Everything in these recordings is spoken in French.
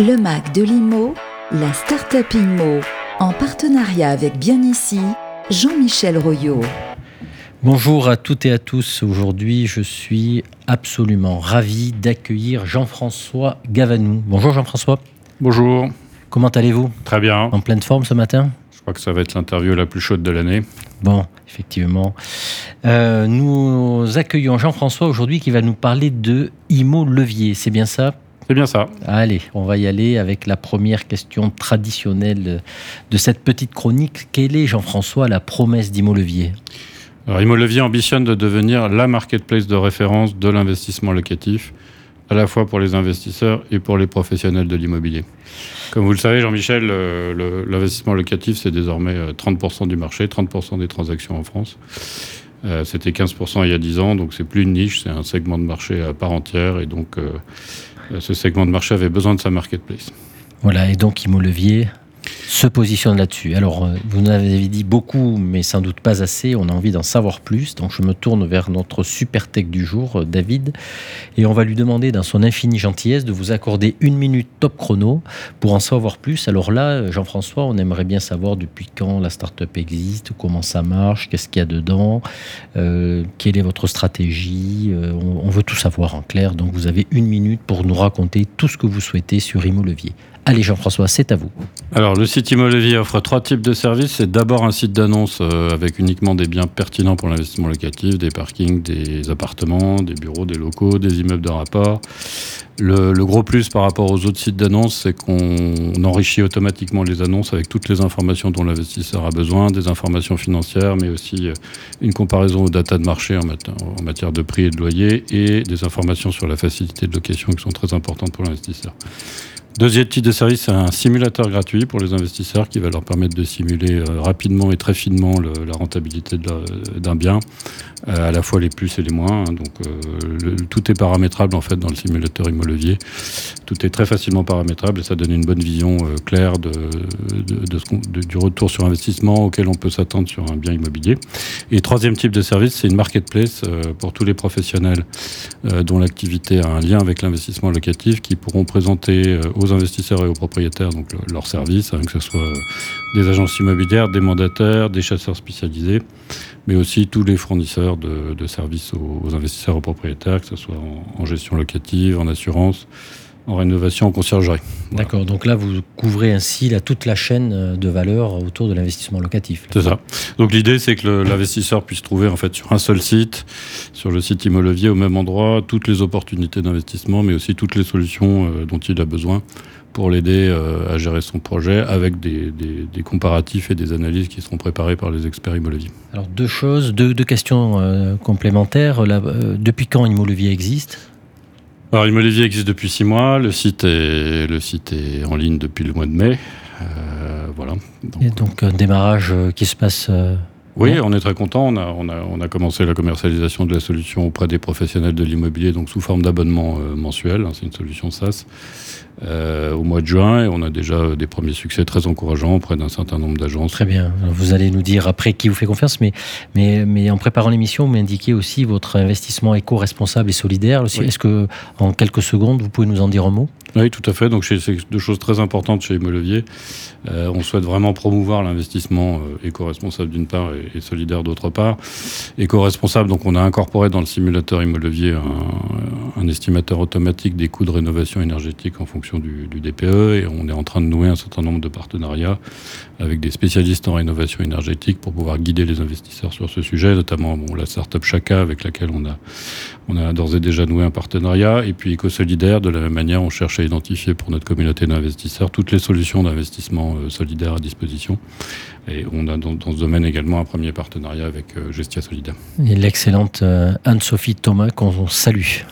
Le MAC de l'IMO, la Startup IMO, en partenariat avec Bien Ici, Jean-Michel Royot. Bonjour à toutes et à tous. Aujourd'hui, je suis absolument ravi d'accueillir Jean-François Gavanou. Bonjour Jean-François. Bonjour. Comment allez-vous? Très bien. En pleine forme ce matin? Je crois que ça va être l'interview la plus chaude de l'année. Bon, effectivement. Euh, nous accueillons Jean-François aujourd'hui qui va nous parler de IMO Levier. C'est bien ça? C'est bien ça. Allez, on va y aller avec la première question traditionnelle de cette petite chronique. Quelle est, Jean-François, la promesse d'IMO Levier Alors, Imo Levier ambitionne de devenir la marketplace de référence de l'investissement locatif, à la fois pour les investisseurs et pour les professionnels de l'immobilier. Comme vous le savez, Jean-Michel, euh, l'investissement locatif, c'est désormais euh, 30% du marché, 30% des transactions en France. Euh, C'était 15% il y a 10 ans, donc c'est plus une niche, c'est un segment de marché à part entière, et donc euh, euh, ce segment de marché avait besoin de sa marketplace. Voilà, et donc IMO Levier se positionne là-dessus. Alors, euh, vous en avez dit beaucoup, mais sans doute pas assez. On a envie d'en savoir plus. Donc, je me tourne vers notre super tech du jour, euh, David, et on va lui demander, dans son infinie gentillesse, de vous accorder une minute top chrono pour en savoir plus. Alors là, euh, Jean-François, on aimerait bien savoir depuis quand la startup existe, comment ça marche, qu'est-ce qu'il y a dedans, quelle est votre stratégie. on, on veut tout savoir en clair. Donc, vous avez une minute pour nous raconter tout ce que vous souhaitez sur IMO Levier. Allez, Jean-François, c'est à vous. Alors, le site Immolevier offre trois types de services. C'est d'abord un site d'annonce euh, avec uniquement des biens pertinents pour l'investissement locatif, des parkings, des appartements, des bureaux, des locaux, des immeubles de rapport. Le, gros plus par rapport aux autres sites d'annonce, c'est qu'on enrichit automatiquement les annonces avec toutes les informations dont l'investisseur a besoin, des informations financières, mais aussi euh, une comparaison aux data de marché en en matière de prix et de loyer et des informations sur la facilité de location qui sont très importantes pour l'investisseur. Deuxième type de service, c'est un simulateur gratuit pour les investisseurs qui va leur permettre de simuler euh, rapidement et très finement la rentabilité d'un bien, euh, à la fois les plus et les moins. hein. donc euh, tout est paramétrable en fait dans le simulateur Immolevier. Tout est très facilement paramétrable et ça donne une bonne vision claire de, du retour sur investissement auquel on peut s'attendre sur un bien immobilier. Et troisième type de service, c'est une marketplace pour tous les professionnels dont l'activité a un lien avec l'investissement locatif qui pourront présenter aux investisseurs et aux propriétaires donc le- leurs services, hein, que ce soit euh, des agences immobilières, des mandataires, des chasseurs spécialisés, mais aussi tous les fournisseurs de, services aux, investisseurs et aux propriétaires, que ce soit en gestion locative, en assurance, en rénovation, en conciergerie. Voilà. D'accord, donc là vous couvrez ainsi là, toute la chaîne euh, de valeur autour de l'investissement locatif. C'est ça. Donc l'idée, c'est que l'investisseur puisse trouver en fait sur un seul site, sur le site Immolevier, au même endroit, toutes les opportunités d'investissement, mais aussi toutes les solutions euh, dont il a besoin pour l'aider euh, à gérer son projet avec des, des- des comparatifs et des analyses qui seront préparées par les experts Immolevier. Alors deux choses, deux, deux questions euh, complémentaires. Là, depuis quand Immo Levier existe? Alors existe depuis six mois, le site est, en ligne depuis le mois de mai. Euh, voilà. Et donc un démarrage euh, qui se passe... Oui, on est très content. On a, on, a, on a commencé la commercialisation de la solution auprès des professionnels de l'immobilier, donc sous forme d'abonnement euh, mensuel. hein, c'est une solution SaaS. euh, au mois de juin, et on a déjà euh, des premiers succès très encourageants auprès d'un certain nombre d'agences. Très bien. Alors, Vous allez nous dire après qui vous fait confiance, mais, mais, mais en préparant l'émission, vous m'indiquez aussi votre investissement éco-responsable et solidaire. Oui. Est-ce que, en quelques secondes, vous pouvez nous en dire un mot? Oui, tout à fait. Donc, c'est deux choses très importantes chez Immolevier. Euh, on souhaite vraiment promouvoir l'investissement euh, éco-responsable d'une part et, solidaire d'autre part. Éco-responsable, donc on a incorporé dans le simulateur Immolevier un, estimateur automatique des coûts de rénovation énergétique en fonction du, du DPE et on est en train de nouer un certain nombre de partenariats avec des spécialistes en rénovation énergétique pour pouvoir guider les investisseurs sur ce sujet, notamment bon, la startup Chaka avec laquelle on a, on a d'ores et déjà noué un partenariat et puis Éco-Solidaire, de la même manière, on cherche à identifier pour notre communauté d'investisseurs toutes les solutions d'investissement euh, solidaire à disposition. Et on a dans, dans ce domaine également un premier partenariat avec euh, Gestia Solidaire. Et l'excellente euh, Anne-Sophie Thomas qu'on salue.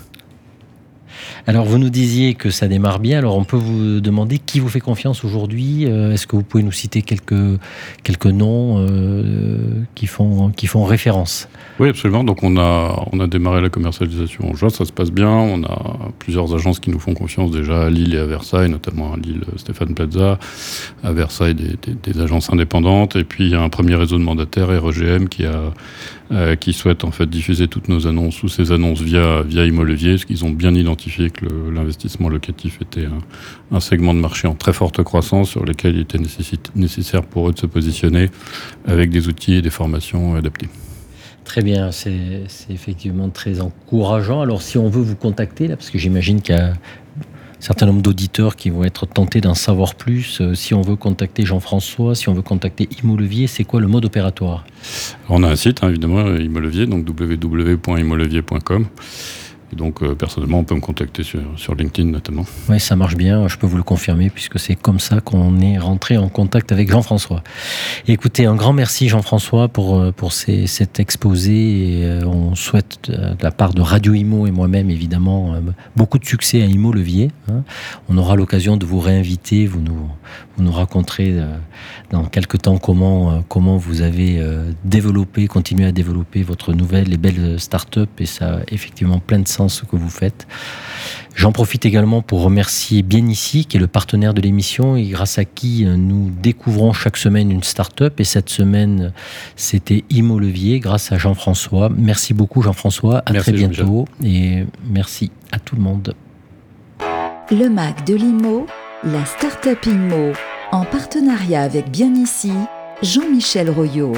Alors, vous nous disiez que ça démarre bien. Alors, on peut vous demander qui vous fait confiance aujourd'hui? Euh, Est-ce que vous pouvez nous citer quelques, quelques noms euh, qui, font, qui font référence? Oui, absolument. Donc on a, on a démarré la commercialisation en juin, ça se passe bien. On a plusieurs agences qui nous font confiance déjà à Lille et à Versailles, notamment à Lille Stéphane Plaza, à Versailles des, agences indépendantes. Et puis il y a un premier réseau de mandataires, REGM, qui, a, euh, qui souhaite en fait diffuser toutes nos annonces ou ces annonces via, via Immolevier, parce qu'ils ont bien identifié que l'investissement locatif était un, segment de marché en très forte croissance sur lequel il était nécessaire pour eux de se positionner avec des outils et des formations adaptés. Très bien, c'est effectivement très encourageant. Alors si on veut vous contacter, là, parce que j'imagine qu'il y a un certain nombre d'auditeurs qui vont être tentés d'en savoir plus, euh, si on veut contacter Jean-François, si on veut contacter Imolevier, c'est quoi le mode opératoire? On a un site, hein, évidemment, Imolevier, donc donc, euh, personnellement, on peut me contacter sur, LinkedIn notamment. Oui, ça marche bien, je peux vous le confirmer, puisque c'est comme ça qu'on est rentré en contact avec Jean-François. Écoutez, un grand merci Jean-François pour, euh, pour cet exposé. Euh, on souhaite, de la part de Radio Imo et moi-même, évidemment, beaucoup de succès à Imo Levier. Hein. On aura l'occasion de vous réinviter, vous nous, vous nous raconterez dans quelques temps comment, comment vous avez développé, continué à développer votre nouvelle et belle start-up. Et ça a effectivement plein de sens ce que vous faites. J'en profite également pour remercier Bien Ici, qui est le partenaire de l'émission et grâce à qui euh, nous découvrons chaque semaine une start-up. Et cette semaine, c'était Imo Levier, grâce à Jean-François. Merci beaucoup, Jean-François. À très bientôt. Et merci à tout le monde. Le Mac de l'IMO, la start-up IMO, en partenariat avec Bien Ici, Jean-Michel Royot.